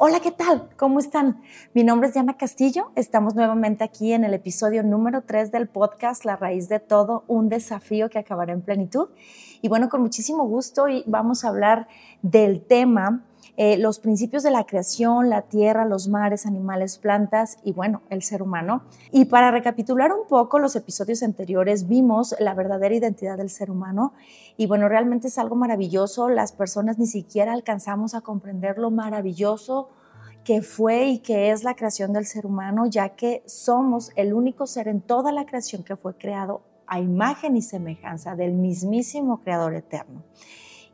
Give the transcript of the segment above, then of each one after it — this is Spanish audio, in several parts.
Hola, ¿qué tal? ¿Cómo están? Mi nombre es Diana Castillo. Estamos nuevamente aquí en el episodio número 3 del podcast La raíz de todo, un desafío que acabará en plenitud. Y bueno, con muchísimo gusto y vamos a hablar del tema eh, los principios de la creación, la tierra, los mares, animales, plantas y bueno, el ser humano. Y para recapitular un poco los episodios anteriores, vimos la verdadera identidad del ser humano y bueno, realmente es algo maravilloso. Las personas ni siquiera alcanzamos a comprender lo maravilloso que fue y que es la creación del ser humano, ya que somos el único ser en toda la creación que fue creado a imagen y semejanza del mismísimo Creador eterno.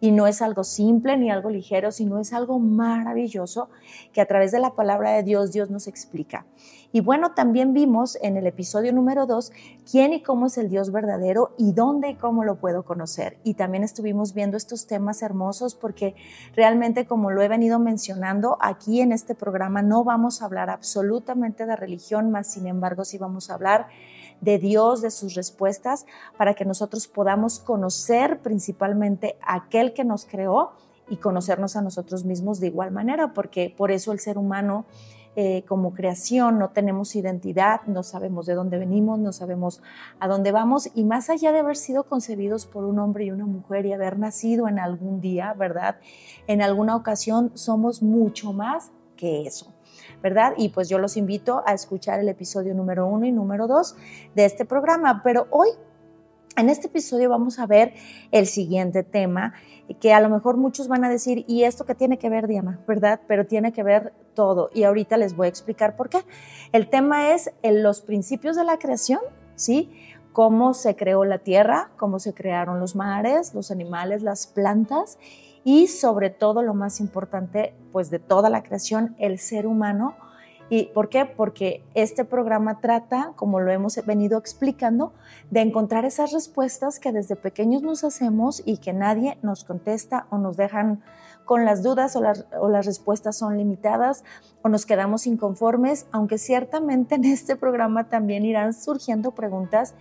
Y no es algo simple ni algo ligero, sino es algo maravilloso que a través de la palabra de Dios Dios nos explica. Y bueno, también vimos en el episodio número 2 quién y cómo es el Dios verdadero y dónde y cómo lo puedo conocer. Y también estuvimos viendo estos temas hermosos porque realmente como lo he venido mencionando, aquí en este programa no vamos a hablar absolutamente de religión, más sin embargo sí vamos a hablar de Dios, de sus respuestas, para que nosotros podamos conocer principalmente a aquel que nos creó y conocernos a nosotros mismos de igual manera, porque por eso el ser humano eh, como creación no tenemos identidad, no sabemos de dónde venimos, no sabemos a dónde vamos y más allá de haber sido concebidos por un hombre y una mujer y haber nacido en algún día, ¿verdad? En alguna ocasión somos mucho más que eso. ¿Verdad? Y pues yo los invito a escuchar el episodio número uno y número dos de este programa. Pero hoy, en este episodio, vamos a ver el siguiente tema que a lo mejor muchos van a decir, ¿y esto qué tiene que ver, Diana? ¿Verdad? Pero tiene que ver todo. Y ahorita les voy a explicar por qué. El tema es los principios de la creación, ¿sí? Cómo se creó la tierra, cómo se crearon los mares, los animales, las plantas y sobre todo lo más importante pues de toda la creación, el ser humano. ¿Y por qué? Porque este programa trata, como lo hemos venido explicando, de encontrar esas respuestas que desde pequeños nos hacemos y que nadie nos contesta o nos dejan con las dudas o las, o las respuestas son limitadas o nos quedamos inconformes, aunque ciertamente en este programa también irán surgiendo preguntas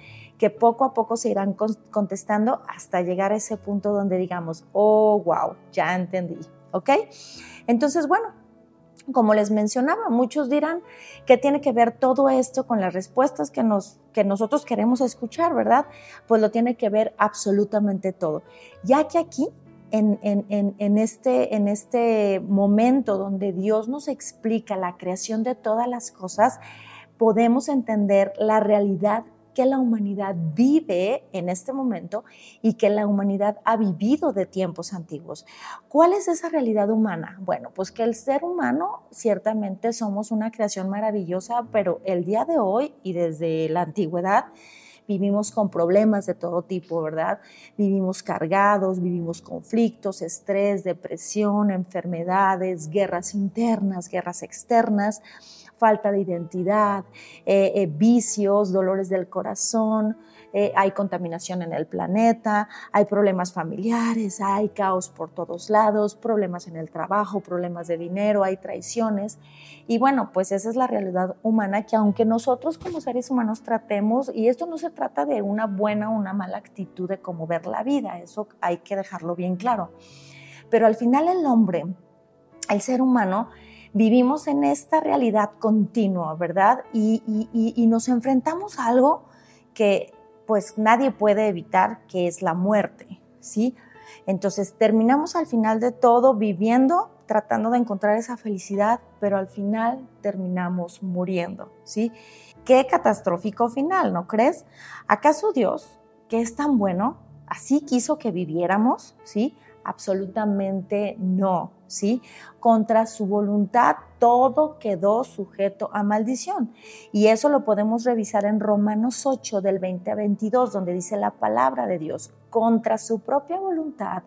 que poco a poco se irán contestando hasta llegar a ese punto donde digamos, oh, wow, ya entendí, ¿ok? Entonces, bueno, como les mencionaba, muchos dirán que tiene que ver todo esto con las respuestas que, nos, que nosotros queremos escuchar, ¿verdad? Pues lo tiene que ver absolutamente todo, ya que aquí en, en, en, este, en este momento donde Dios nos explica la creación de todas las cosas, podemos entender la realidad que la humanidad vive en este momento y que la humanidad ha vivido de tiempos antiguos. ¿Cuál es esa realidad humana? Bueno, pues que el ser humano ciertamente somos una creación maravillosa, pero el día de hoy y desde la antigüedad, vivimos con problemas de todo tipo, ¿verdad? Vivimos cargados, vivimos conflictos, estrés, depresión, enfermedades, guerras internas, guerras externas falta de identidad, eh, eh, vicios, dolores del corazón, eh, hay contaminación en el planeta, hay problemas familiares, hay caos por todos lados, problemas en el trabajo, problemas de dinero, hay traiciones. Y bueno, pues esa es la realidad humana que aunque nosotros como seres humanos tratemos, y esto no se trata de una buena o una mala actitud de cómo ver la vida, eso hay que dejarlo bien claro. Pero al final el hombre, el ser humano, vivimos en esta realidad continua, ¿verdad? Y, nos enfrentamos a algo que pues nadie puede evitar, que es la muerte, ¿sí? Entonces terminamos al final de todo viviendo, tratando de encontrar esa felicidad, pero al final terminamos muriendo, ¿sí? Qué catastrófico final, ¿no crees? ¿Acaso Dios, que es tan bueno, así quiso que viviéramos, ¿sí? Absolutamente no, ¿sí? Contra su voluntad todo quedó sujeto a maldición. Y eso lo podemos revisar en Romanos 8 del 20 a 22, donde dice la palabra de Dios, contra su propia voluntad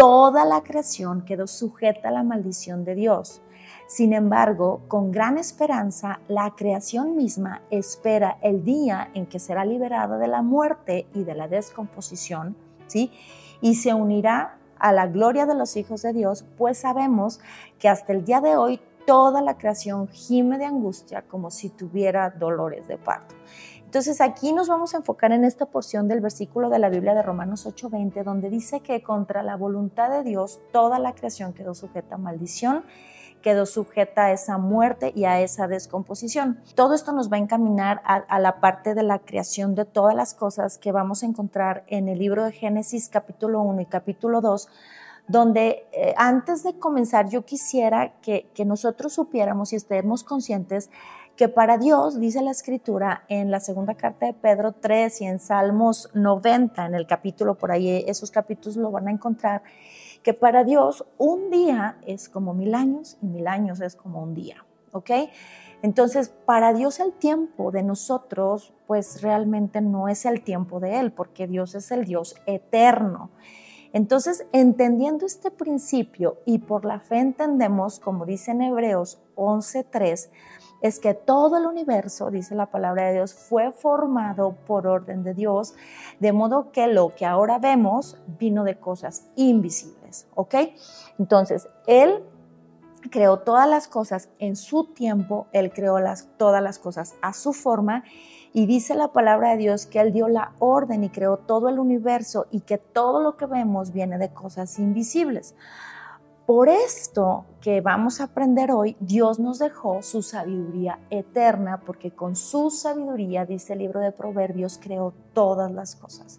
toda la creación quedó sujeta a la maldición de Dios. Sin embargo, con gran esperanza, la creación misma espera el día en que será liberada de la muerte y de la descomposición, ¿sí? Y se unirá a la gloria de los hijos de Dios, pues sabemos que hasta el día de hoy toda la creación gime de angustia como si tuviera dolores de parto. Entonces aquí nos vamos a enfocar en esta porción del versículo de la Biblia de Romanos 8:20, donde dice que contra la voluntad de Dios toda la creación quedó sujeta a maldición quedó sujeta a esa muerte y a esa descomposición. Todo esto nos va a encaminar a, la parte de la creación de todas las cosas que vamos a encontrar en el libro de Génesis capítulo 1 y capítulo 2, donde eh, antes de comenzar yo quisiera que, que nosotros supiéramos y estemos conscientes que para Dios, dice la escritura en la segunda carta de Pedro 3 y en Salmos 90, en el capítulo por ahí, esos capítulos lo van a encontrar, que para Dios un día es como mil años y mil años es como un día, ¿ok? Entonces, para Dios el tiempo de nosotros, pues realmente no es el tiempo de Él, porque Dios es el Dios eterno. Entonces, entendiendo este principio y por la fe entendemos, como dice en Hebreos 11.3, es que todo el universo, dice la palabra de Dios, fue formado por orden de Dios, de modo que lo que ahora vemos vino de cosas invisibles, ¿ok? Entonces, Él creó todas las cosas en su tiempo, Él creó las, todas las cosas a su forma y dice la palabra de Dios que Él dio la orden y creó todo el universo y que todo lo que vemos viene de cosas invisibles. Por esto que vamos a aprender hoy, Dios nos dejó su sabiduría eterna, porque con su sabiduría, dice el libro de Proverbios, creó todas las cosas.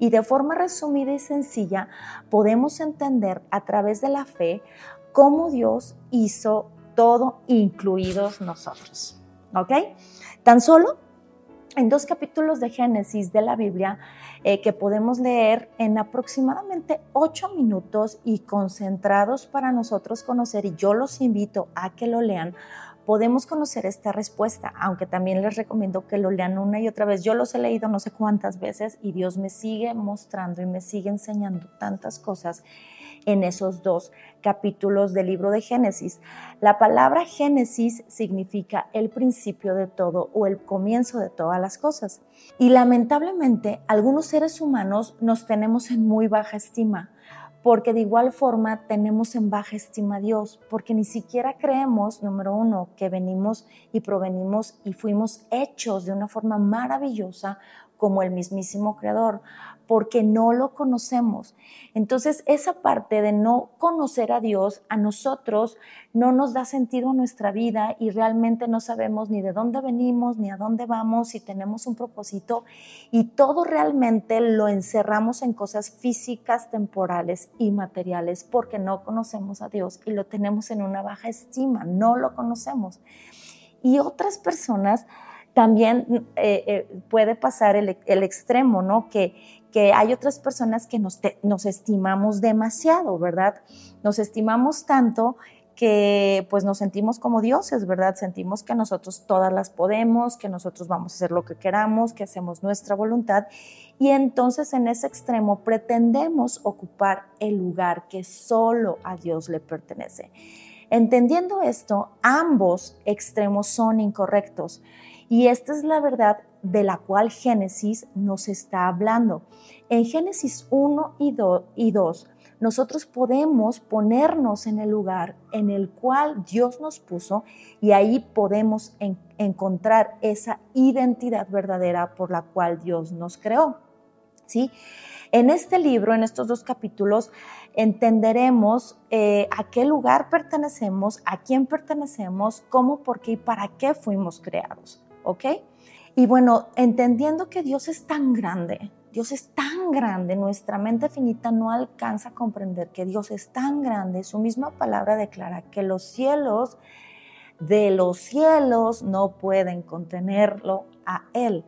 Y de forma resumida y sencilla, podemos entender a través de la fe cómo Dios hizo todo, incluidos nosotros. ¿Ok? Tan solo en dos capítulos de Génesis de la Biblia eh, que podemos leer en aproximadamente ocho minutos y concentrados para nosotros conocer, y yo los invito a que lo lean, podemos conocer esta respuesta, aunque también les recomiendo que lo lean una y otra vez. Yo los he leído no sé cuántas veces y Dios me sigue mostrando y me sigue enseñando tantas cosas en esos dos capítulos del libro de Génesis. La palabra Génesis significa el principio de todo o el comienzo de todas las cosas. Y lamentablemente algunos seres humanos nos tenemos en muy baja estima porque de igual forma tenemos en baja estima a Dios, porque ni siquiera creemos, número uno, que venimos y provenimos y fuimos hechos de una forma maravillosa como el mismísimo Creador porque no lo conocemos. Entonces, esa parte de no conocer a Dios a nosotros no nos da sentido a nuestra vida y realmente no sabemos ni de dónde venimos, ni a dónde vamos, si tenemos un propósito y todo realmente lo encerramos en cosas físicas, temporales y materiales porque no conocemos a Dios y lo tenemos en una baja estima, no lo conocemos. Y otras personas también eh, eh, puede pasar el, el, extremo, ¿no? Que, que hay otras personas que nos, estimamos demasiado, ¿verdad? Nos estimamos tanto que pues nos sentimos como dioses, ¿verdad? Sentimos que nosotros todas las podemos, que nosotros vamos a hacer lo que queramos, que hacemos nuestra voluntad y entonces en ese extremo pretendemos ocupar el lugar que solo a Dios le pertenece. Entendiendo esto, ambos extremos son incorrectos y esta es la verdad de la cual Génesis nos está hablando. En Génesis 1 y 2, nosotros podemos ponernos en el lugar en el cual Dios nos puso y ahí podemos encontrar esa identidad verdadera por la cual Dios nos creó. ¿Sí? En este libro, en estos dos capítulos, entenderemos eh, a qué lugar pertenecemos, a quién pertenecemos, cómo, por qué y para qué fuimos creados. ¿Ok? Y bueno, entendiendo que Dios es tan grande, Dios es tan grande, nuestra mente finita no alcanza a comprender que Dios es tan grande, su misma palabra declara que los cielos de los cielos no pueden contenerlo a Él.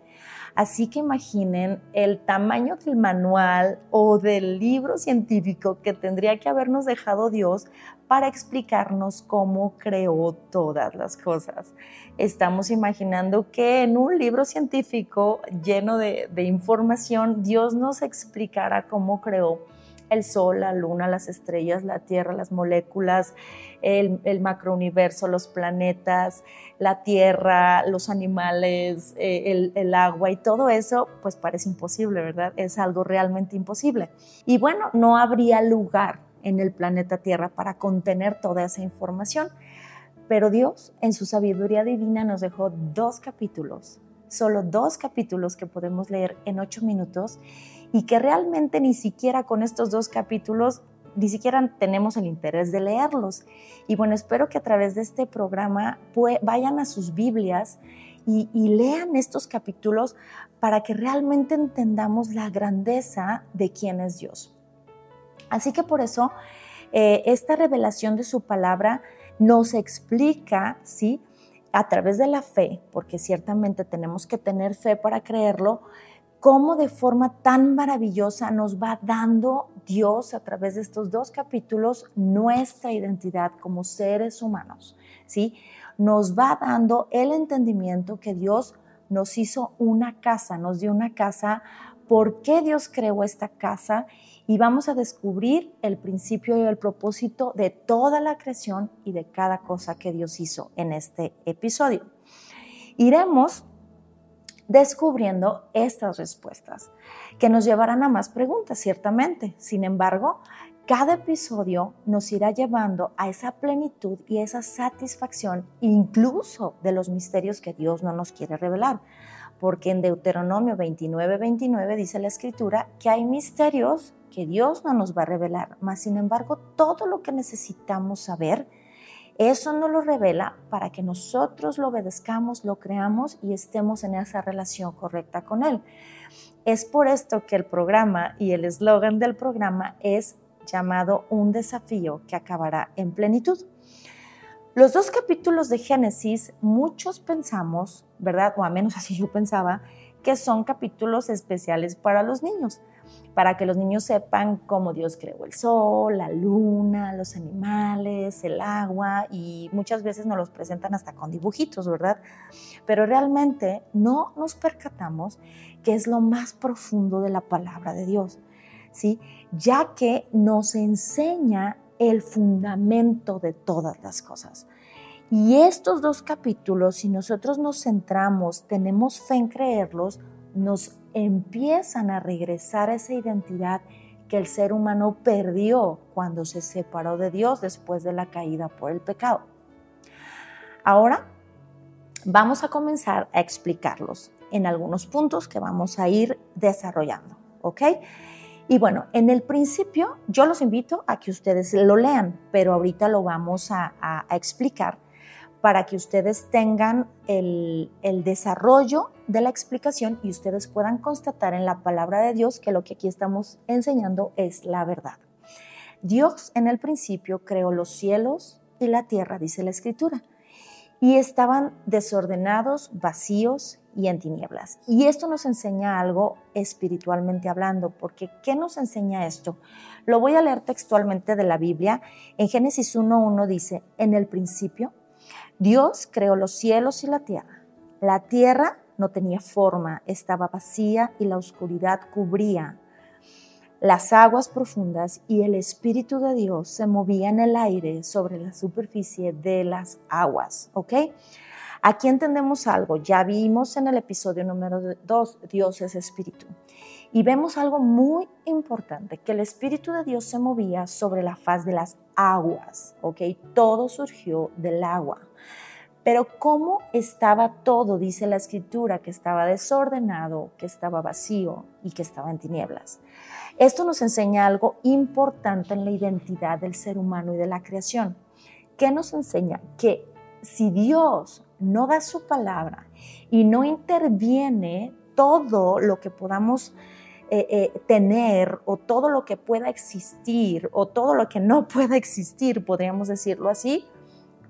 Así que imaginen el tamaño del manual o del libro científico que tendría que habernos dejado Dios para explicarnos cómo creó todas las cosas. Estamos imaginando que en un libro científico lleno de, información, Dios nos explicara cómo creó el Sol, la Luna, las estrellas, la Tierra, las moléculas, el, macrouniverso, los planetas, la Tierra, los animales, eh, el, agua y todo eso, pues parece imposible, ¿verdad? Es algo realmente imposible. Y bueno, no habría lugar en el planeta Tierra para contener toda esa información. Pero Dios, en su sabiduría divina, nos dejó dos capítulos solo dos capítulos que podemos leer en ocho minutos y que realmente ni siquiera con estos dos capítulos ni siquiera tenemos el interés de leerlos. Y bueno, espero que a través de este programa vayan a sus Biblias y, lean estos capítulos para que realmente entendamos la grandeza de quién es Dios. Así que por eso eh, esta revelación de su palabra nos explica, ¿sí? A través de la fe, porque ciertamente tenemos que tener fe para creerlo, cómo de forma tan maravillosa nos va dando Dios a través de estos dos capítulos nuestra identidad como seres humanos, ¿sí? Nos va dando el entendimiento que Dios nos hizo una casa, nos dio una casa, por qué Dios creó esta casa y vamos a descubrir el principio y el propósito de toda la creación y de cada cosa que Dios hizo en este episodio. Iremos descubriendo estas respuestas, que nos llevarán a más preguntas, ciertamente. Sin embargo, cada episodio nos irá llevando a esa plenitud y esa satisfacción, incluso de los misterios que Dios no nos quiere revelar. Porque en Deuteronomio 29, 29 dice la escritura que hay misterios que Dios no nos va a revelar, mas sin embargo todo lo que necesitamos saber, eso nos lo revela para que nosotros lo obedezcamos, lo creamos y estemos en esa relación correcta con Él. Es por esto que el programa y el eslogan del programa es llamado Un desafío que acabará en plenitud. Los dos capítulos de Génesis, muchos pensamos, ¿verdad? O a menos así yo pensaba, que son capítulos especiales para los niños para que los niños sepan cómo Dios creó el sol, la luna, los animales, el agua y muchas veces nos los presentan hasta con dibujitos, ¿verdad? Pero realmente no nos percatamos que es lo más profundo de la palabra de Dios, ¿sí? Ya que nos enseña el fundamento de todas las cosas. Y estos dos capítulos, si nosotros nos centramos, tenemos fe en creerlos, nos empiezan a regresar a esa identidad que el ser humano perdió cuando se separó de Dios después de la caída por el pecado. Ahora vamos a comenzar a explicarlos en algunos puntos que vamos a ir desarrollando, ¿ok? Y bueno, en el principio yo los invito a que ustedes lo lean, pero ahorita lo vamos a, a explicar para que ustedes tengan el, desarrollo de la explicación y ustedes puedan constatar en la palabra de Dios que lo que aquí estamos enseñando es la verdad. Dios en el principio creó los cielos y la tierra, dice la escritura, y estaban desordenados, vacíos y en tinieblas. Y esto nos enseña algo espiritualmente hablando, porque ¿qué nos enseña esto? Lo voy a leer textualmente de la Biblia. En Génesis 1.1 dice, en el principio Dios creó los cielos y la tierra. La tierra no tenía forma, estaba vacía y la oscuridad cubría las aguas profundas y el Espíritu de Dios se movía en el aire sobre la superficie de las aguas. ¿Ok? Aquí entendemos algo. Ya vimos en el episodio número 2, Dios es Espíritu. Y vemos algo muy importante, que el Espíritu de Dios se movía sobre la faz de las aguas. ¿Ok? Todo surgió del agua. Pero cómo estaba todo, dice la escritura, que estaba desordenado, que estaba vacío y que estaba en tinieblas. Esto nos enseña algo importante en la identidad del ser humano y de la creación. ¿Qué nos enseña? Que si Dios no da su palabra y no interviene todo lo que podamos eh, eh, tener o todo lo que pueda existir o todo lo que no pueda existir, podríamos decirlo así,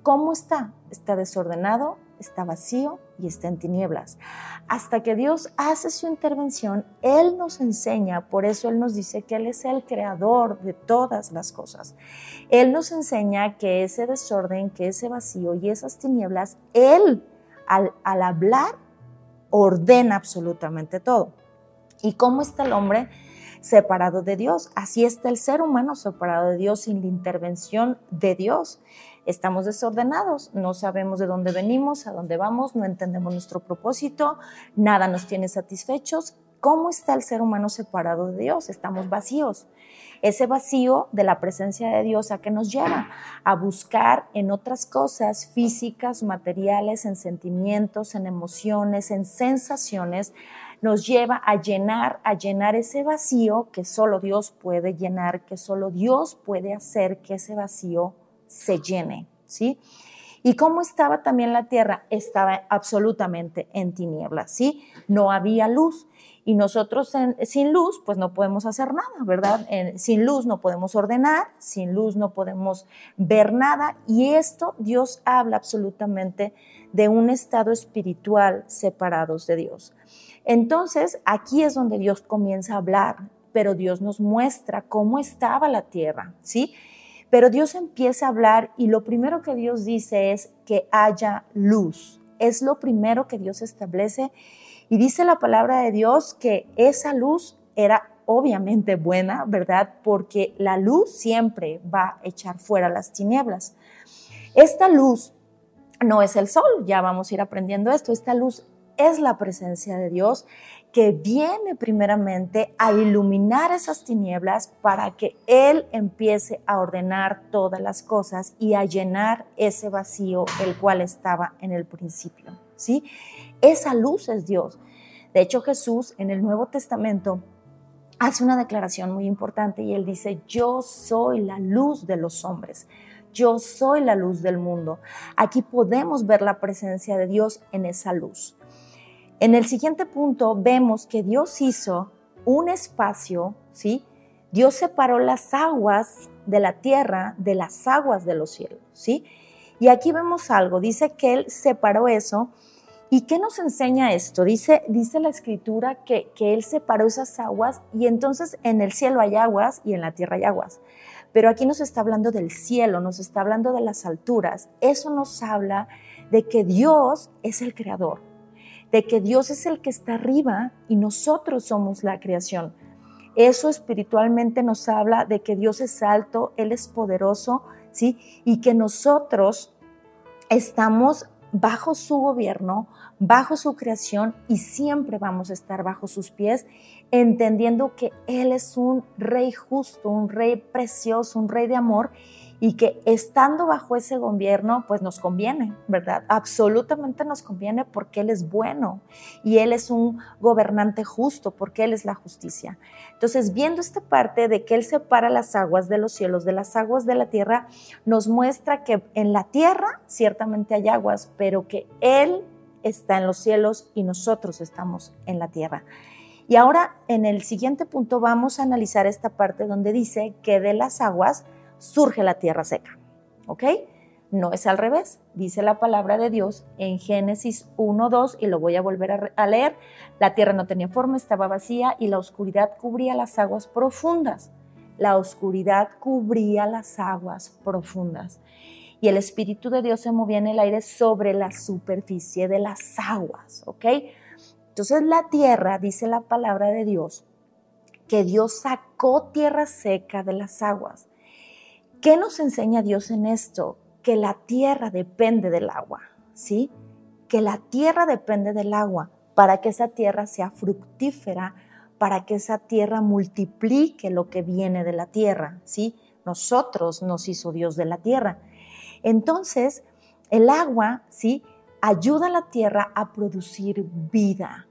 ¿Cómo está? Está desordenado, está vacío y está en tinieblas. Hasta que Dios hace su intervención, Él nos enseña, por eso Él nos dice que Él es el creador de todas las cosas. Él nos enseña que ese desorden, que ese vacío y esas tinieblas, Él al, hablar ordena absolutamente todo. ¿Y cómo está el hombre? separado de Dios. Así está el ser humano separado de Dios sin la intervención de Dios estamos desordenados, no sabemos de dónde venimos, a dónde vamos, no entendemos nuestro propósito, nada nos tiene satisfechos. ¿Cómo está el ser humano separado de Dios? Estamos vacíos. Ese vacío de la presencia de Dios a que nos lleva a buscar en otras cosas físicas, materiales, en sentimientos, en emociones, en sensaciones, nos lleva a llenar, a llenar ese vacío que solo Dios puede llenar, que solo Dios puede hacer que ese vacío se llene, ¿sí? ¿Y cómo estaba también la tierra? Estaba absolutamente en tinieblas, ¿sí? No había luz. Y nosotros sin luz, pues no podemos hacer nada, ¿verdad? sin luz no podemos ordenar, sin luz no podemos ver nada. Y esto Dios habla absolutamente de un estado espiritual separados de Dios. Entonces, aquí es donde Dios comienza a hablar, pero Dios nos muestra cómo estaba la tierra, ¿sí? Pero Dios empieza a hablar y lo primero que Dios dice es que haya luz. Es lo primero que Dios establece y dice la palabra de Dios que esa luz era obviamente buena, ¿verdad? Porque la luz siempre va a echar fuera las tinieblas. Esta luz no es el sol, ya vamos a ir aprendiendo esto, esta luz es la presencia de Dios que viene primeramente a iluminar esas tinieblas para que Él empiece a ordenar todas las cosas y a llenar ese vacío el cual estaba en el principio. ¿sí? Esa luz es Dios. De hecho, Jesús en el Nuevo Testamento hace una declaración muy importante y Él dice, yo soy la luz de los hombres. Yo soy la luz del mundo. Aquí podemos ver la presencia de Dios en esa luz. En el siguiente punto vemos que Dios hizo un espacio, ¿sí? Dios separó las aguas de la tierra de las aguas de los cielos, ¿sí? Y aquí vemos algo, dice que Él separó eso. ¿Y qué nos enseña esto? Dice, dice la escritura que, que Él separó esas aguas y entonces en el cielo hay aguas y en la tierra hay aguas. Pero aquí nos está hablando del cielo, nos está hablando de las alturas. Eso nos habla de que Dios es el creador, de que Dios es el que está arriba y nosotros somos la creación. Eso espiritualmente nos habla de que Dios es alto, Él es poderoso, ¿sí? Y que nosotros estamos bajo su gobierno, bajo su creación y siempre vamos a estar bajo sus pies, entendiendo que Él es un rey justo, un rey precioso, un rey de amor y que estando bajo ese gobierno, pues nos conviene, ¿verdad? Absolutamente nos conviene porque Él es bueno y Él es un gobernante justo porque Él es la justicia. Entonces, viendo esta parte de que Él separa las aguas de los cielos de las aguas de la tierra, nos muestra que en la tierra ciertamente hay aguas, pero que Él está en los cielos y nosotros estamos en la tierra. Y ahora en el siguiente punto vamos a analizar esta parte donde dice que de las aguas, surge la tierra seca. ¿Ok? No es al revés, dice la palabra de Dios en Génesis 1.2 y lo voy a volver a, leer. La tierra no tenía forma, estaba vacía y la oscuridad cubría las aguas profundas. La oscuridad cubría las aguas profundas. Y el Espíritu de Dios se movía en el aire sobre la superficie de las aguas, ¿ok? Entonces la tierra, dice la palabra de Dios, que Dios sacó tierra seca de las aguas ¿Qué nos enseña Dios en esto? Que la tierra depende del agua, ¿sí? Que la tierra depende del agua para que esa tierra sea fructífera, para que esa tierra multiplique lo que viene de la tierra, ¿sí? Nosotros nos hizo Dios de la tierra. Entonces, el agua, ¿sí? Ayuda a la tierra a producir vida,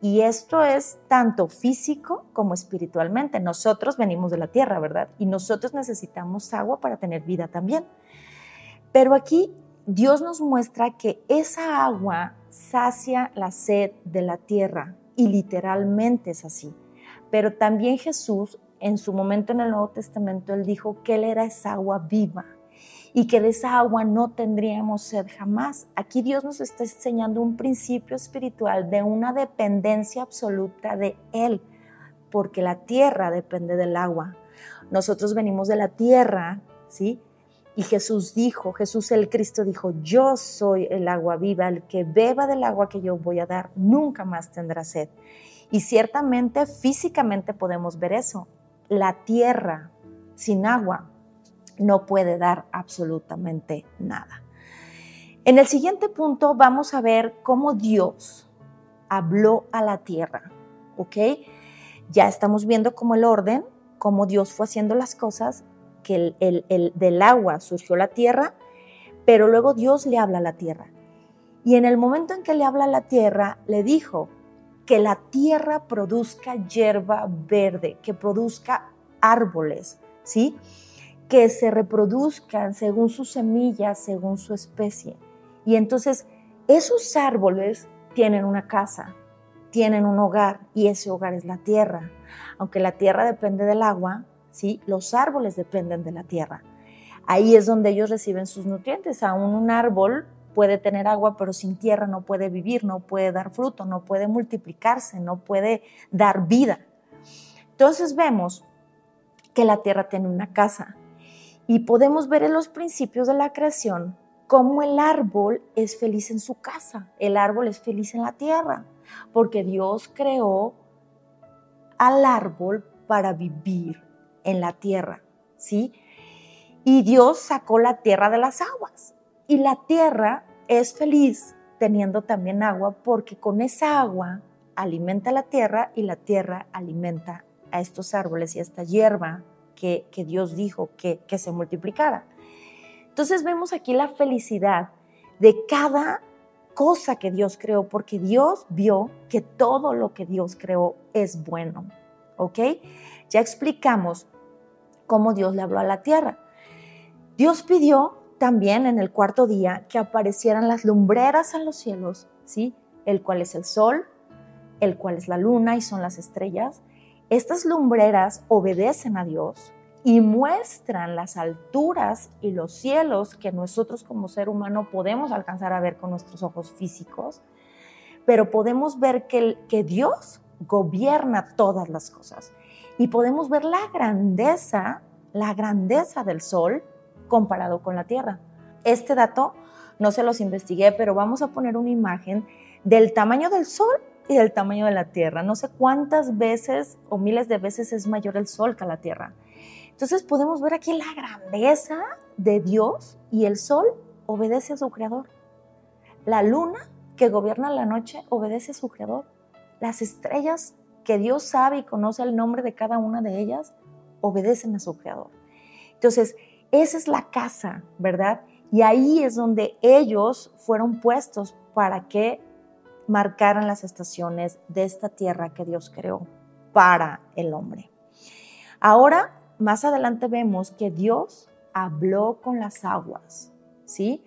y esto es tanto físico como espiritualmente. Nosotros venimos de la tierra, ¿verdad? Y nosotros necesitamos agua para tener vida también. Pero aquí Dios nos muestra que esa agua sacia la sed de la tierra y literalmente es así. Pero también Jesús en su momento en el Nuevo Testamento, él dijo que él era esa agua viva y que de esa agua no tendríamos sed jamás. Aquí Dios nos está enseñando un principio espiritual de una dependencia absoluta de Él, porque la tierra depende del agua. Nosotros venimos de la tierra, ¿sí? Y Jesús dijo, Jesús el Cristo dijo, yo soy el agua viva, el que beba del agua que yo voy a dar, nunca más tendrá sed. Y ciertamente físicamente podemos ver eso. La tierra sin agua no puede dar absolutamente nada. En el siguiente punto vamos a ver cómo Dios habló a la tierra, ¿ok? Ya estamos viendo cómo el orden, cómo Dios fue haciendo las cosas, que el, del agua surgió la tierra, pero luego Dios le habla a la tierra. Y en el momento en que le habla a la tierra, le dijo que la tierra produzca hierba verde, que produzca árboles, ¿sí? Que se reproduzcan según sus semillas, según su especie. Y entonces esos árboles tienen una casa, tienen un hogar y ese hogar es la tierra. Aunque la tierra depende del agua, ¿sí? los árboles dependen de la tierra. Ahí es donde ellos reciben sus nutrientes. Aún un árbol puede tener agua, pero sin tierra no puede vivir, no puede dar fruto, no puede multiplicarse, no puede dar vida. Entonces vemos que la tierra tiene una casa y podemos ver en los principios de la creación cómo el árbol es feliz en su casa, el árbol es feliz en la tierra, porque Dios creó al árbol para vivir en la tierra, ¿sí? Y Dios sacó la tierra de las aguas. Y la tierra es feliz teniendo también agua porque con esa agua alimenta la tierra y la tierra alimenta a estos árboles y a esta hierba que, Dios dijo que, que se multiplicara. Entonces vemos aquí la felicidad de cada cosa que Dios creó, porque Dios vio que todo lo que Dios creó es bueno. ¿Ok? Ya explicamos cómo Dios le habló a la tierra. Dios pidió también en el cuarto día que aparecieran las lumbreras en los cielos, ¿sí? El cual es el sol, el cual es la luna y son las estrellas. Estas lumbreras obedecen a Dios y muestran las alturas y los cielos que nosotros como ser humano podemos alcanzar a ver con nuestros ojos físicos, pero podemos ver que, que Dios gobierna todas las cosas y podemos ver la grandeza, la grandeza del sol comparado con la Tierra. Este dato no se los investigué, pero vamos a poner una imagen del tamaño del sol y del tamaño de la Tierra. No sé cuántas veces o miles de veces es mayor el sol que la Tierra. Entonces podemos ver aquí la grandeza de Dios y el sol obedece a su creador. La luna que gobierna la noche obedece a su creador. Las estrellas que Dios sabe y conoce el nombre de cada una de ellas obedecen a su creador. Entonces, esa es la casa, ¿verdad? Y ahí es donde ellos fueron puestos para que marcaran las estaciones de esta tierra que Dios creó para el hombre. Ahora más adelante vemos que Dios habló con las aguas, ¿sí?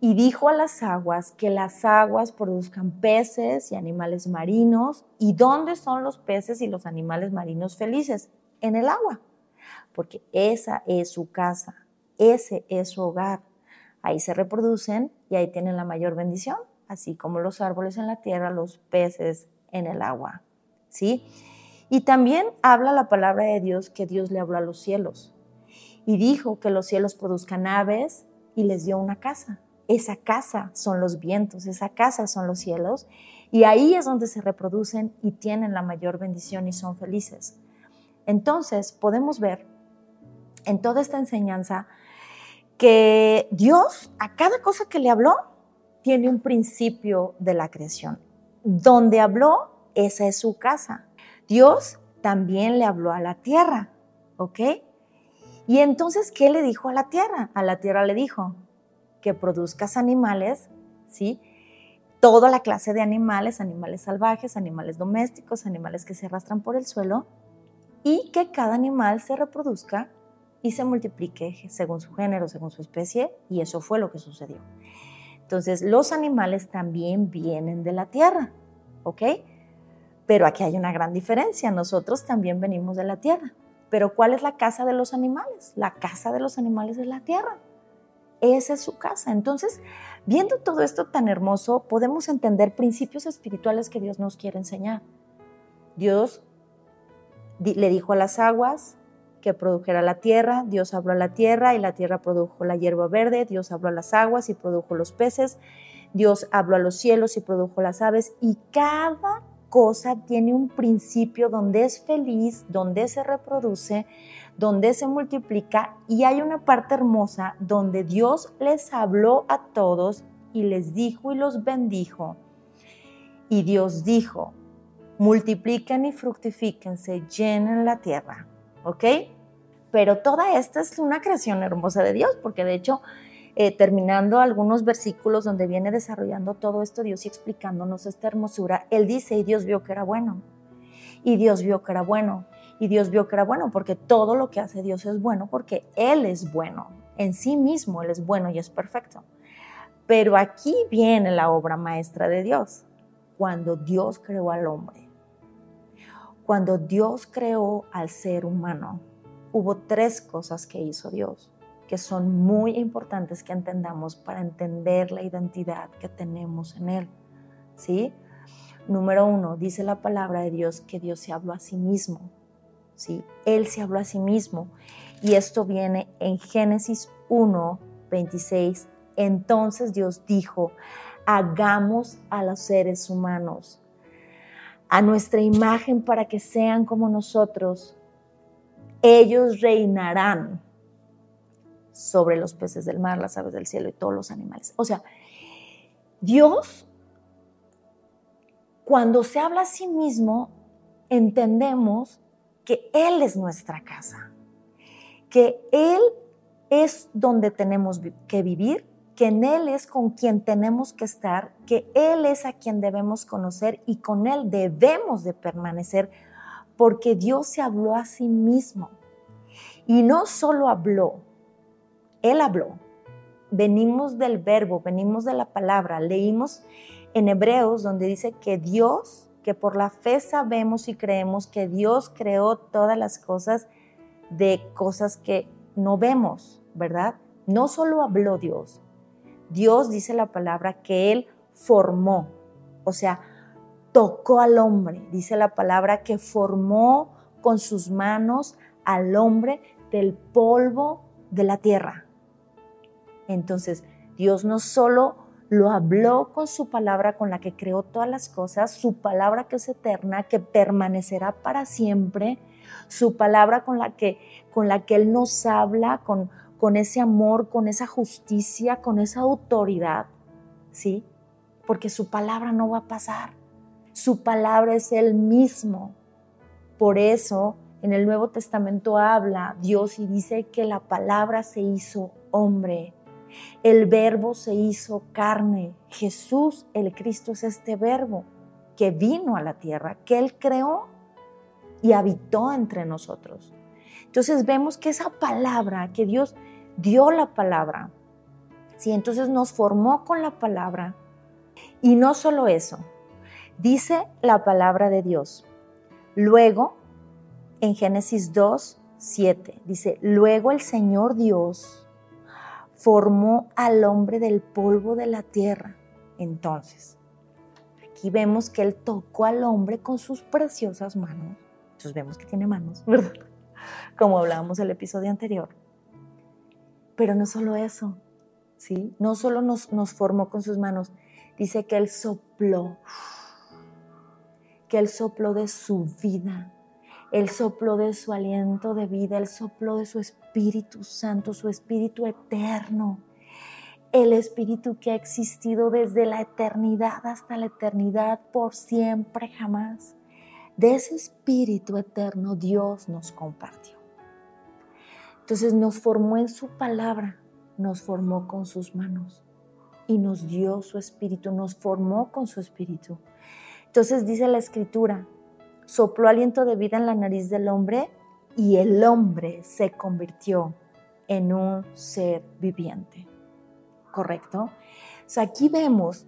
Y dijo a las aguas que las aguas produzcan peces y animales marinos. ¿Y dónde son los peces y los animales marinos felices? En el agua, porque esa es su casa, ese es su hogar. Ahí se reproducen y ahí tienen la mayor bendición, así como los árboles en la tierra, los peces en el agua, ¿sí? Y también habla la palabra de Dios que Dios le habló a los cielos y dijo que los cielos produzcan aves y les dio una casa. Esa casa son los vientos, esa casa son los cielos y ahí es donde se reproducen y tienen la mayor bendición y son felices. Entonces podemos ver en toda esta enseñanza que Dios a cada cosa que le habló tiene un principio de la creación. Donde habló, esa es su casa. Dios también le habló a la tierra, ¿ok? Y entonces, ¿qué le dijo a la tierra? A la tierra le dijo que produzcas animales, ¿sí? Toda la clase de animales, animales salvajes, animales domésticos, animales que se arrastran por el suelo, y que cada animal se reproduzca y se multiplique según su género, según su especie, y eso fue lo que sucedió. Entonces, los animales también vienen de la tierra, ¿ok? Pero aquí hay una gran diferencia. Nosotros también venimos de la tierra. Pero ¿cuál es la casa de los animales? La casa de los animales es la tierra. Esa es su casa. Entonces, viendo todo esto tan hermoso, podemos entender principios espirituales que Dios nos quiere enseñar. Dios le dijo a las aguas que produjera la tierra, Dios habló a la tierra y la tierra produjo la hierba verde, Dios habló a las aguas y produjo los peces, Dios habló a los cielos y produjo las aves y cada cosa tiene un principio donde es feliz, donde se reproduce, donde se multiplica y hay una parte hermosa donde Dios les habló a todos y les dijo y los bendijo. Y Dios dijo, multipliquen y fructifíquense, llenen la tierra. ¿ok? Pero toda esta es una creación hermosa de Dios, porque de hecho, eh, terminando algunos versículos donde viene desarrollando todo esto Dios y explicándonos esta hermosura, Él dice, y Dios vio que era bueno, y Dios vio que era bueno, y Dios vio que era bueno, porque todo lo que hace Dios es bueno, porque Él es bueno, en sí mismo Él es bueno y es perfecto. Pero aquí viene la obra maestra de Dios, cuando Dios creó al hombre. Cuando Dios creó al ser humano, hubo tres cosas que hizo Dios que son muy importantes que entendamos para entender la identidad que tenemos en Él. ¿Sí? Número uno, dice la palabra de Dios que Dios se habló a sí mismo. ¿Sí? Él se habló a sí mismo. Y esto viene en Génesis 1, 26 entonces Dios dijo, hagamos a los seres humanos a nuestra imagen para que sean como nosotros. Ellos reinarán sobre los peces del mar, las aves del cielo y todos los animales. O sea, Dios, cuando se habla a sí mismo, entendemos que Él es nuestra casa, que Él es donde tenemos que vivir que en Él es con quien tenemos que estar, que Él es a quien debemos conocer y con Él debemos de permanecer, porque Dios se habló a sí mismo. Y no solo habló, Él habló. Venimos del verbo, venimos de la palabra. Leímos en Hebreos donde dice que Dios, que por la fe sabemos y creemos que Dios creó todas las cosas de cosas que no vemos, ¿verdad? No solo habló Dios, Dios dice la palabra que Él formó, o sea, tocó al hombre. Dice la palabra que formó con sus manos al hombre del polvo de la tierra. Entonces, Dios no solo lo habló con su palabra con la que creó todas las cosas, su palabra que es eterna, que permanecerá para siempre, su palabra con la que, con la que Él nos habla, con, con ese amor, con esa justicia, con esa autoridad, ¿sí? Porque su palabra no va a pasar. Su palabra es Él mismo. Por eso en el Nuevo Testamento habla Dios y dice que la palabra se hizo hombre. El verbo se hizo carne. Jesús, el Cristo, es este verbo que vino a la tierra, que Él creó y habitó entre nosotros. Entonces vemos que esa palabra que Dios dio la palabra, ¿sí? entonces nos formó con la palabra. Y no solo eso, dice la palabra de Dios. Luego, en Génesis 2, 7, dice, luego el Señor Dios formó al hombre del polvo de la tierra. Entonces, aquí vemos que Él tocó al hombre con sus preciosas manos. Entonces vemos que tiene manos, ¿verdad? como hablábamos el episodio anterior. Pero no solo eso, ¿sí? No solo nos, nos formó con sus manos, dice que Él sopló, que Él sopló de su vida, Él sopló de su aliento de vida, Él sopló de su Espíritu Santo, su Espíritu eterno, el Espíritu que ha existido desde la eternidad hasta la eternidad, por siempre, jamás. De ese Espíritu eterno Dios nos compartió. Entonces nos formó en su palabra, nos formó con sus manos y nos dio su espíritu, nos formó con su espíritu. Entonces dice la escritura, sopló aliento de vida en la nariz del hombre y el hombre se convirtió en un ser viviente. ¿Correcto? O aquí vemos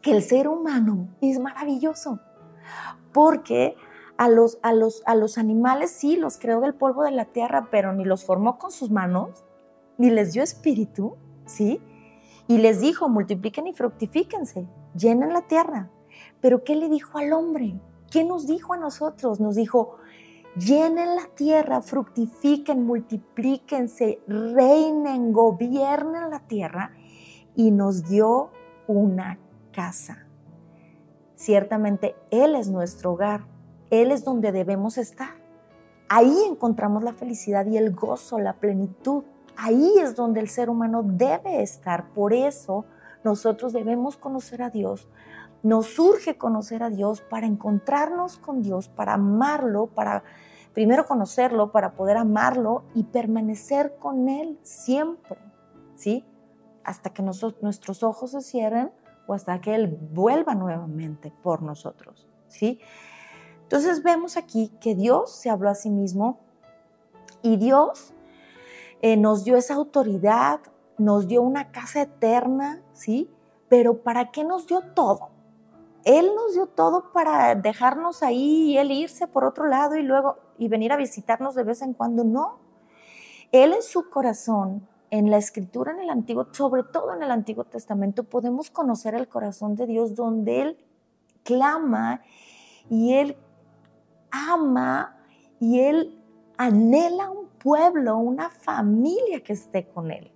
que el ser humano es maravilloso porque a los, a los, a los animales sí los creó del polvo de la tierra, pero ni los formó con sus manos, ni les dio espíritu, ¿sí? Y les dijo, multipliquen y fructifíquense, llenen la tierra. Pero ¿qué le dijo al hombre? ¿Qué nos dijo a nosotros? Nos dijo, llenen la tierra, fructifiquen, multiplíquense, reinen, gobiernen la tierra. Y nos dio una casa. Ciertamente Él es nuestro hogar, él es donde debemos estar. Ahí encontramos la felicidad y el gozo, la plenitud. Ahí es donde el ser humano debe estar. Por eso nosotros debemos conocer a Dios. Nos surge conocer a Dios para encontrarnos con Dios, para amarlo, para primero conocerlo para poder amarlo y permanecer con él siempre, ¿sí? Hasta que nuestros ojos se cierren o hasta que él vuelva nuevamente por nosotros, ¿sí? Entonces vemos aquí que Dios se habló a sí mismo y Dios eh, nos dio esa autoridad, nos dio una casa eterna, ¿sí? Pero ¿para qué nos dio todo? Él nos dio todo para dejarnos ahí y Él irse por otro lado y luego y venir a visitarnos de vez en cuando. No. Él en su corazón, en la escritura en el Antiguo, sobre todo en el Antiguo Testamento, podemos conocer el corazón de Dios donde Él clama y Él ama y Él anhela un pueblo, una familia que esté con Él.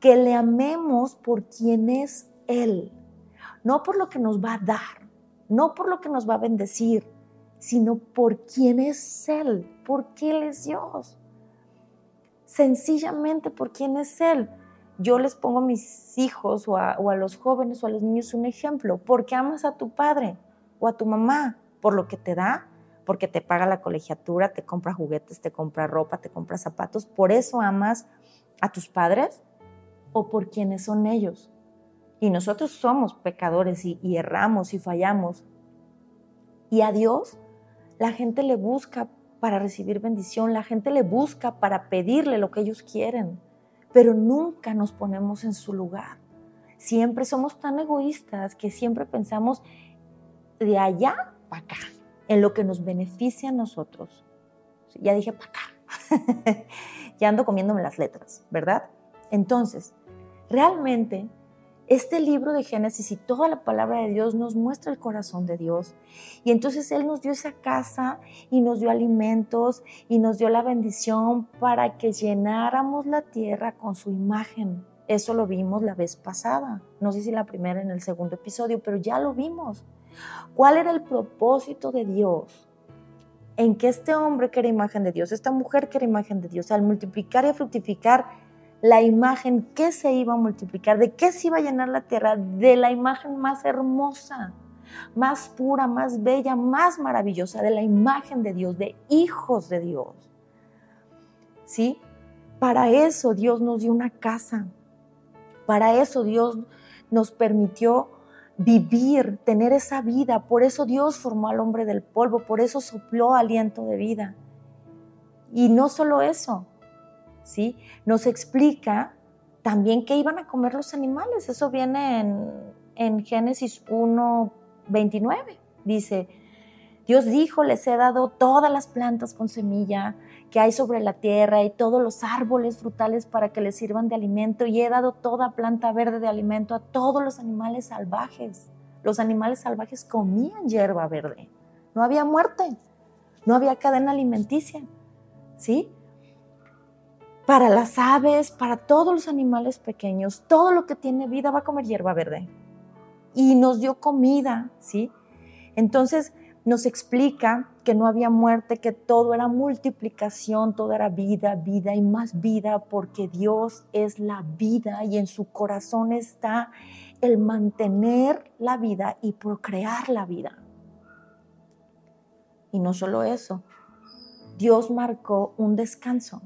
Que le amemos por quien es Él no por lo que nos va a dar, no por lo que nos va a bendecir, sino por quién es Él, por qué Él es Dios. Sencillamente por quién es Él. Yo les pongo a mis hijos o a, los jóvenes o a los niños un ejemplo. ¿Por qué amas a tu padre o a tu mamá? ¿Por lo que te da? Porque te paga la colegiatura, te compra juguetes, te compra ropa, te compra zapatos. ¿Por eso amas a tus padres? ¿O por quiénes son ellos? Y nosotros somos pecadores y, erramos y fallamos. Y a Dios la gente le busca para recibir bendición, la gente le busca para pedirle lo que ellos quieren, pero nunca nos ponemos en su lugar. Siempre somos tan egoístas que siempre pensamos de allá para acá, en lo que nos beneficia a nosotros. Ya dije para acá, ya ando comiéndome las letras, ¿verdad? Entonces, realmente este libro de Génesis y toda la palabra de Dios nos muestra el corazón de Dios. Y entonces Él nos dio esa casa y nos dio alimentos y nos dio la bendición para que llenáramos la tierra con su imagen. Eso lo vimos la vez pasada. No sé si la primera en el segundo episodio, pero ya lo vimos. ¿Cuál era el propósito de Dios? En que este hombre que era imagen de Dios, esta mujer que era imagen de Dios, al multiplicar y fructificar, la imagen que se iba a multiplicar, de qué se iba a llenar la tierra, de la imagen más hermosa, más pura, más bella, más maravillosa, de la imagen de Dios, de hijos de Dios. ¿Sí? Para eso Dios nos dio una casa. Para eso Dios nos permitió vivir, tener esa vida. Por eso Dios formó al hombre del polvo, por eso sopló aliento de vida. Y no solo eso, ¿sí? Nos explica también qué iban a comer los animales. Eso viene en, en Génesis 1, 29. Dice, Dios dijo, les he dado todas las plantas con semilla que hay sobre la tierra y todos los árboles frutales para que les sirvan de alimento y he dado toda planta verde de alimento a todos los animales salvajes. Los animales salvajes comían hierba verde. No había muerte, no había cadena alimenticia, ¿sí? Para las aves, para todos los animales pequeños, todo lo que tiene vida va a comer hierba verde. Y nos dio comida, ¿sí? Entonces nos explica que no había muerte, que todo era multiplicación, todo era vida, vida y más vida, porque Dios es la vida y en su corazón está el mantener la vida y procrear la vida. Y no solo eso, Dios marcó un descanso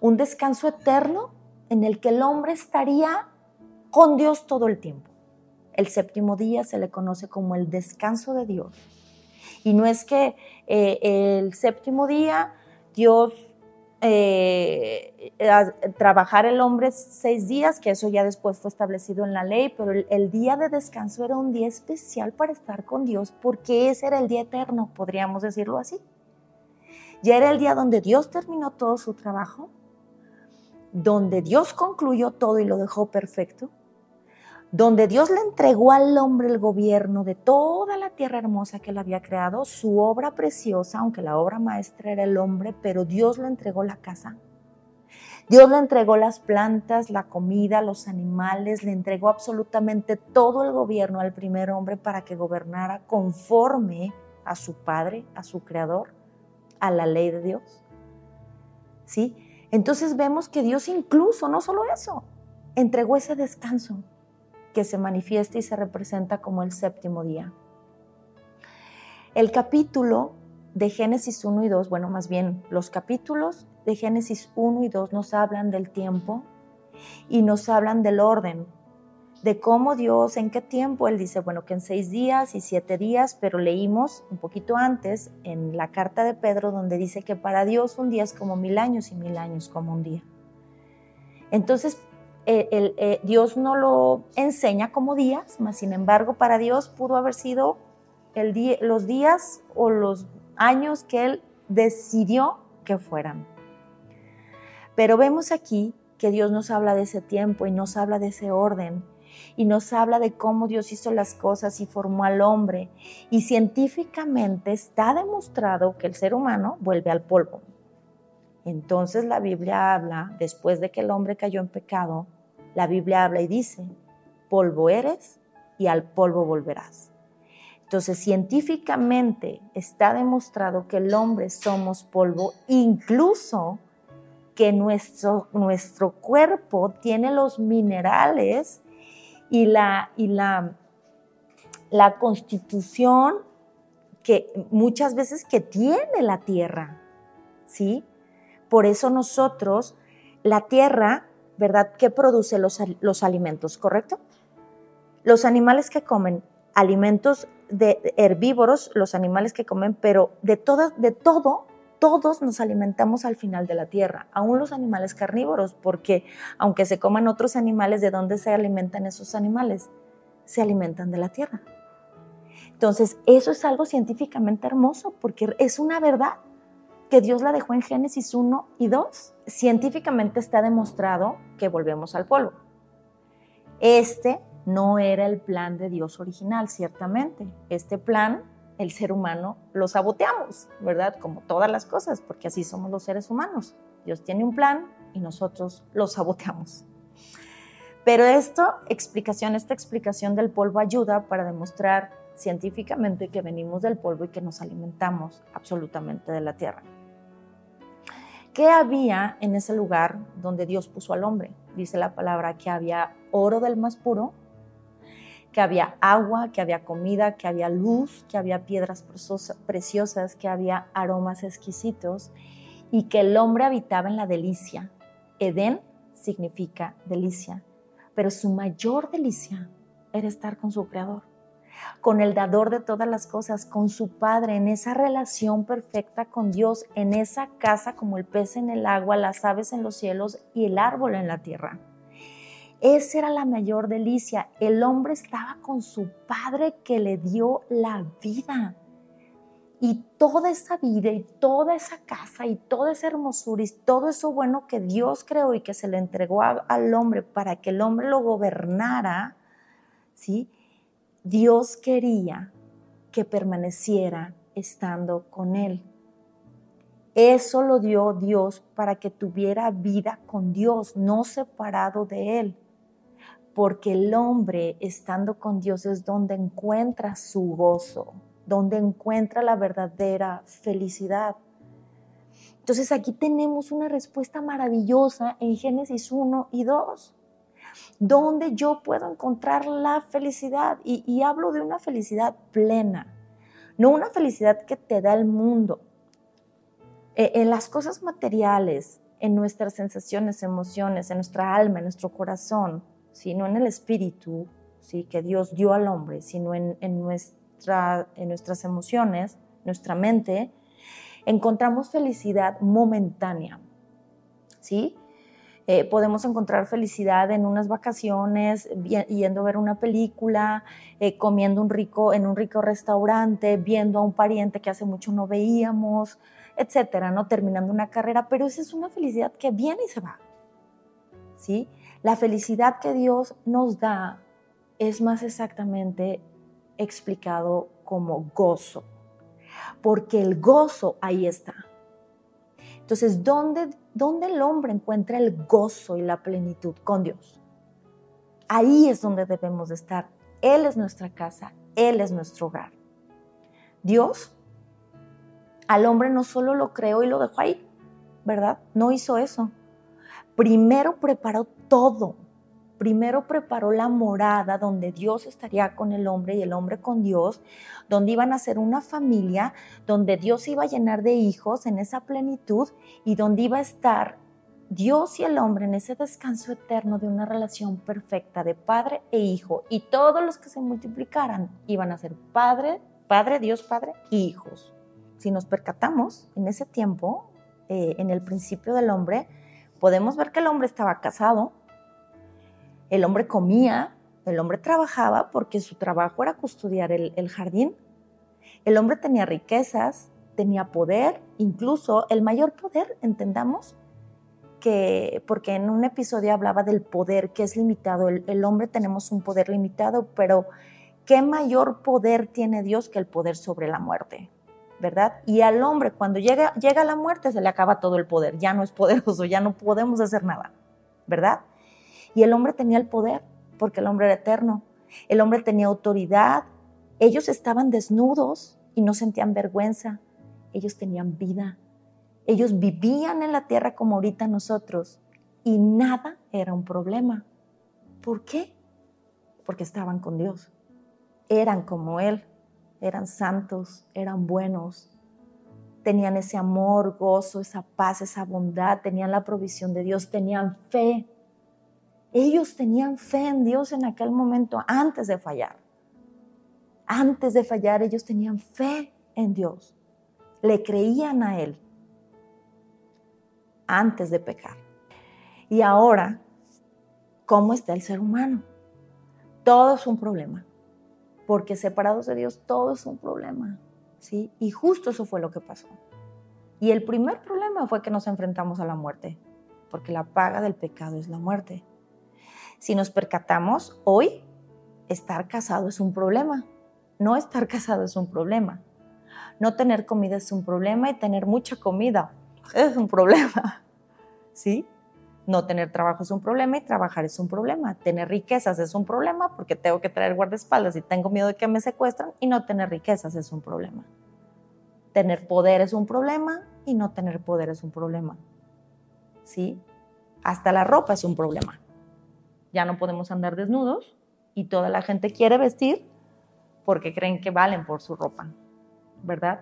un descanso eterno en el que el hombre estaría con Dios todo el tiempo. El séptimo día se le conoce como el descanso de Dios. Y no es que eh, el séptimo día Dios eh, trabajar el hombre seis días, que eso ya después fue establecido en la ley, pero el, el, día de descanso era un día especial para estar con Dios, porque ese era el día eterno, podríamos decirlo así. Ya era el día donde Dios terminó todo su trabajo, donde Dios concluyó todo y lo dejó perfecto, donde Dios le entregó al hombre el gobierno de toda la tierra hermosa que él había creado, su obra preciosa, aunque la obra maestra era el hombre, pero Dios le entregó la casa. Dios le entregó las plantas, la comida, los animales, le entregó absolutamente todo el gobierno al primer hombre para que gobernara conforme a su padre, a su creador, a la ley de Dios. ¿Sí? Entonces vemos que Dios incluso, no solo eso, entregó ese descanso que se manifiesta y se representa como el séptimo día. El capítulo de Génesis 1 y 2, bueno, más bien los capítulos de Génesis 1 y 2 nos hablan del tiempo y nos hablan del orden, de cómo Dios, en qué tiempo, Él dice, bueno, que en seis días y siete días, pero leímos un poquito antes en la carta de Pedro donde dice que para Dios un día es como mil años y mil años como un día. Entonces, eh, eh, Dios no lo enseña como días, mas sin embargo para Dios pudo haber sido el los días o los años que Él decidió que fueran. Pero vemos aquí que Dios nos habla de ese tiempo y nos habla de ese orden y nos habla de cómo Dios hizo las cosas y formó al hombre. Y científicamente está demostrado que el ser humano vuelve al polvo. Entonces la Biblia habla, después de que el hombre cayó en pecado, la Biblia habla y dice, polvo eres y al polvo volverás. Entonces, científicamente está demostrado que el hombre somos polvo, incluso que nuestro, nuestro cuerpo tiene los minerales y la, y la, la constitución que muchas veces que tiene la tierra, ¿sí? Por eso nosotros, la tierra, ¿verdad? ¿Qué produce los, los alimentos, correcto? Los animales que comen alimentos de herbívoros, los animales que comen, pero de, todo, de todo, todos nos alimentamos al final de la tierra, aún los animales carnívoros, porque aunque se coman otros animales, ¿de dónde se alimentan esos animales? Se alimentan de la tierra. Entonces, eso es algo científicamente hermoso, porque es una verdad que Dios la dejó en Génesis 1 y 2. Científicamente está demostrado que volvemos al polvo. Este no era el plan de Dios original, ciertamente. Este plan, el ser humano lo saboteamos, ¿verdad? Como todas las cosas, porque así somos los seres humanos. Dios tiene un plan y nosotros lo saboteamos. Pero esto, explicación, esta explicación del polvo ayuda para demostrar científicamente que venimos del polvo y que nos alimentamos absolutamente de la tierra. ¿Qué había en ese lugar donde Dios puso al hombre? Dice la palabra que había oro del más puro, que había agua, que había comida, que había luz, que había piedras preciosas, que había aromas exquisitos y que el hombre habitaba en la delicia. Edén significa delicia, pero su mayor delicia era estar con su creador, con el dador de todas las cosas, con su padre, en esa relación perfecta con Dios, en esa casa como el pez en el agua, las aves en los cielos y el árbol en la tierra. Esa era la mayor delicia. El hombre estaba con su padre que le dio la vida. Y toda esa vida y toda esa casa y toda esa hermosura y todo eso bueno que Dios creó y que se le entregó al hombre para que el hombre lo gobernara, ¿sí? Dios quería que permaneciera estando con él. Eso lo dio Dios para que tuviera vida con Dios, no separado de él porque el hombre estando con Dios es donde encuentra su gozo, donde encuentra la verdadera felicidad. Entonces aquí tenemos una respuesta maravillosa en Génesis 1 y 2, donde yo puedo encontrar la felicidad y, hablo de una felicidad plena, no una felicidad que te da el mundo. E, en las cosas materiales, en nuestras sensaciones, emociones, en nuestra alma, en nuestro corazón, sino en el espíritu ¿sí? que Dios dio al hombre, sino en, nuestra, en nuestras emociones, nuestra mente, encontramos felicidad momentánea. ¿sí? Eh, podemos encontrar felicidad en unas vacaciones, yendo a ver una película, eh, comiendo un rico, en un rico restaurante, viendo a un pariente que hace mucho no veíamos, etcétera, ¿no? Terminando una carrera, pero esa es una felicidad que viene y se va. ¿Sí? La felicidad que Dios nos da es más exactamente explicado como gozo, porque el gozo ahí está. Entonces, ¿dónde, ¿dónde el hombre encuentra el gozo y la plenitud? Con Dios. Ahí es donde debemos de estar. Él es nuestra casa, Él es nuestro hogar. Dios al hombre no solo lo creó y lo dejó ahí, ¿verdad? No hizo eso primero preparó todo, primero preparó la morada donde Dios estaría con el hombre y el hombre con Dios, donde iban a ser una familia, donde Dios iba a llenar de hijos en esa plenitud y donde iba a estar Dios y el hombre en ese descanso eterno de una relación perfecta de padre e hijo. Y todos los que se multiplicaran iban a ser padre, padre, Dios, padre y hijos. Si nos percatamos en ese tiempo, eh, en el principio del hombre, podemos ver que el hombre estaba casado, el hombre comía, el hombre trabajaba porque su trabajo era custodiar el, el jardín. El hombre tenía riquezas, tenía poder, incluso el mayor poder, entendamos, que, porque en un episodio hablaba del poder que es limitado, el, hombre tenemos un poder limitado, pero ¿qué mayor poder tiene Dios que el poder sobre la muerte? ¿Verdad? Y al hombre cuando llega, llega la muerte se le acaba todo el poder, ya no es poderoso, ya no podemos hacer nada, ¿verdad? Y el hombre tenía el poder, porque el hombre era eterno, el hombre tenía autoridad, ellos estaban desnudos y no sentían vergüenza, ellos tenían vida, ellos vivían en la tierra como ahorita nosotros y nada era un problema. ¿Por qué? Porque estaban con Dios. Eran como Él, eran santos, eran buenos, tenían ese amor, gozo, esa paz, esa bondad, tenían la provisión de Dios, tenían fe. Ellos tenían fe en Dios en aquel momento antes de fallar. Antes de fallar ellos tenían fe en Dios. Le creían a Él antes de pecar. Y ahora, ¿cómo está el ser humano? Todo es un problema, porque separados de Dios todo es un problema, ¿sí? Y justo eso fue lo que pasó. Y el primer problema fue que nos enfrentamos a la muerte, porque la paga del pecado es la muerte. Si nos percatamos, hoy estar casado es un problema. No estar casado es un problema. No tener comida es un problema y tener mucha comida es un problema, ¿sí? No tener trabajo es un problema y trabajar es un problema. Tener riquezas es un problema porque tengo que traer guardaespaldas y tengo miedo de que me secuestran y no tener riquezas es un problema. Tener poder es un problema y no tener poder es un problema. ¿Sí? Hasta la ropa es un problema. Ya no podemos andar desnudos y toda la gente quiere vestir porque creen que valen por su ropa, ¿verdad?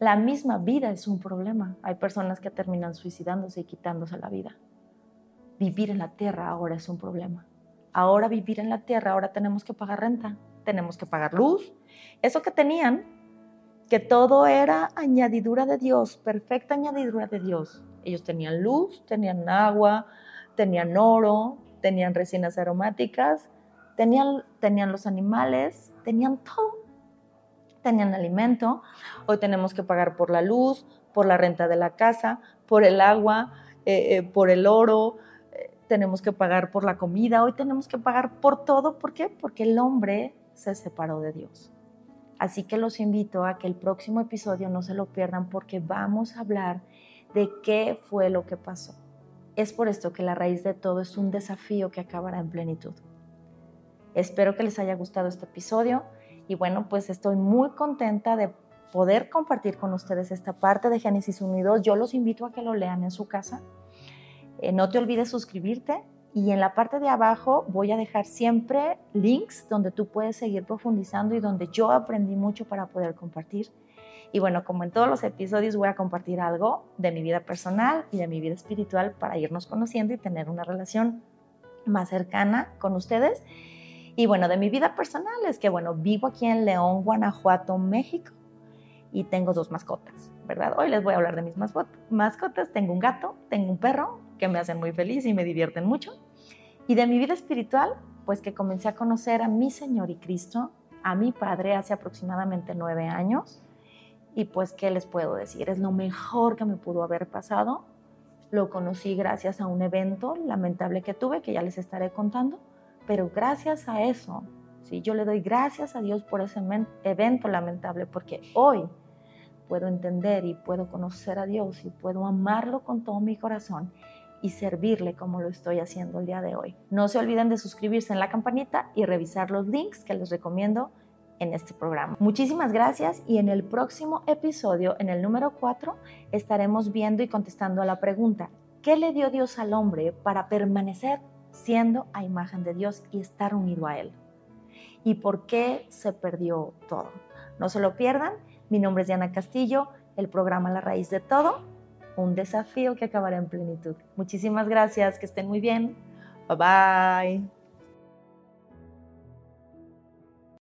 La misma vida es un problema. Hay personas que terminan suicidándose y quitándose la vida. Vivir en la tierra ahora es un problema. Ahora vivir en la tierra, ahora tenemos que pagar renta, tenemos que pagar luz. Eso que tenían, que todo era añadidura de Dios, perfecta añadidura de Dios. Ellos tenían luz, tenían agua, tenían oro, tenían resinas aromáticas, tenían, tenían los animales, tenían todo tenían alimento, hoy tenemos que pagar por la luz, por la renta de la casa, por el agua, eh, eh, por el oro, tenemos que pagar por la comida, hoy tenemos que pagar por todo. ¿Por qué? Porque el hombre se separó de Dios. Así que los invito a que el próximo episodio no se lo pierdan porque vamos a hablar de qué fue lo que pasó. Es por esto que la raíz de todo es un desafío que acabará en plenitud. Espero que les haya gustado este episodio. Y bueno, pues estoy muy contenta de poder compartir con ustedes esta parte de Génesis 1 y 2. Yo los invito a que lo lean en su casa. Eh, no te olvides suscribirte y en la parte de abajo voy a dejar siempre links donde tú puedes seguir profundizando y donde yo aprendí mucho para poder compartir. Y bueno, como en todos los episodios voy a compartir algo de mi vida personal y de mi vida espiritual para irnos conociendo y tener una relación más cercana con ustedes. Y bueno, de mi vida personal es que, bueno, vivo aquí en León, Guanajuato, México y tengo dos mascotas, ¿verdad? Hoy les voy a hablar de mis mascotas. Tengo un gato, tengo un perro que me hacen muy feliz y me divierten mucho. Y de mi vida espiritual, pues que comencé a conocer a mi Señor y Cristo, a mi Padre hace aproximadamente nueve años. Y pues, ¿qué les puedo decir? Es lo mejor que me pudo haber pasado. Lo conocí gracias a un evento lamentable que tuve, que ya les estaré contando pero gracias a eso, ¿sí? yo le doy gracias a Dios por ese evento lamentable, porque hoy puedo entender y puedo conocer a Dios y puedo amarlo con todo mi corazón y servirle como lo estoy haciendo el día de hoy. No se olviden de suscribirse en la campanita y revisar los links que les recomiendo en este programa. Muchísimas gracias y en el próximo episodio, en el número 4, estaremos viendo y contestando a la pregunta, ¿qué le dio Dios al hombre para permanecer siendo a imagen de Dios y estar unido a Él? ¿Y por qué se perdió todo? No se lo pierdan. Mi nombre es Diana Castillo, el programa La Raíz de Todo un desafío que acabará en plenitud. Muchísimas gracias, que estén muy bien. Bye bye.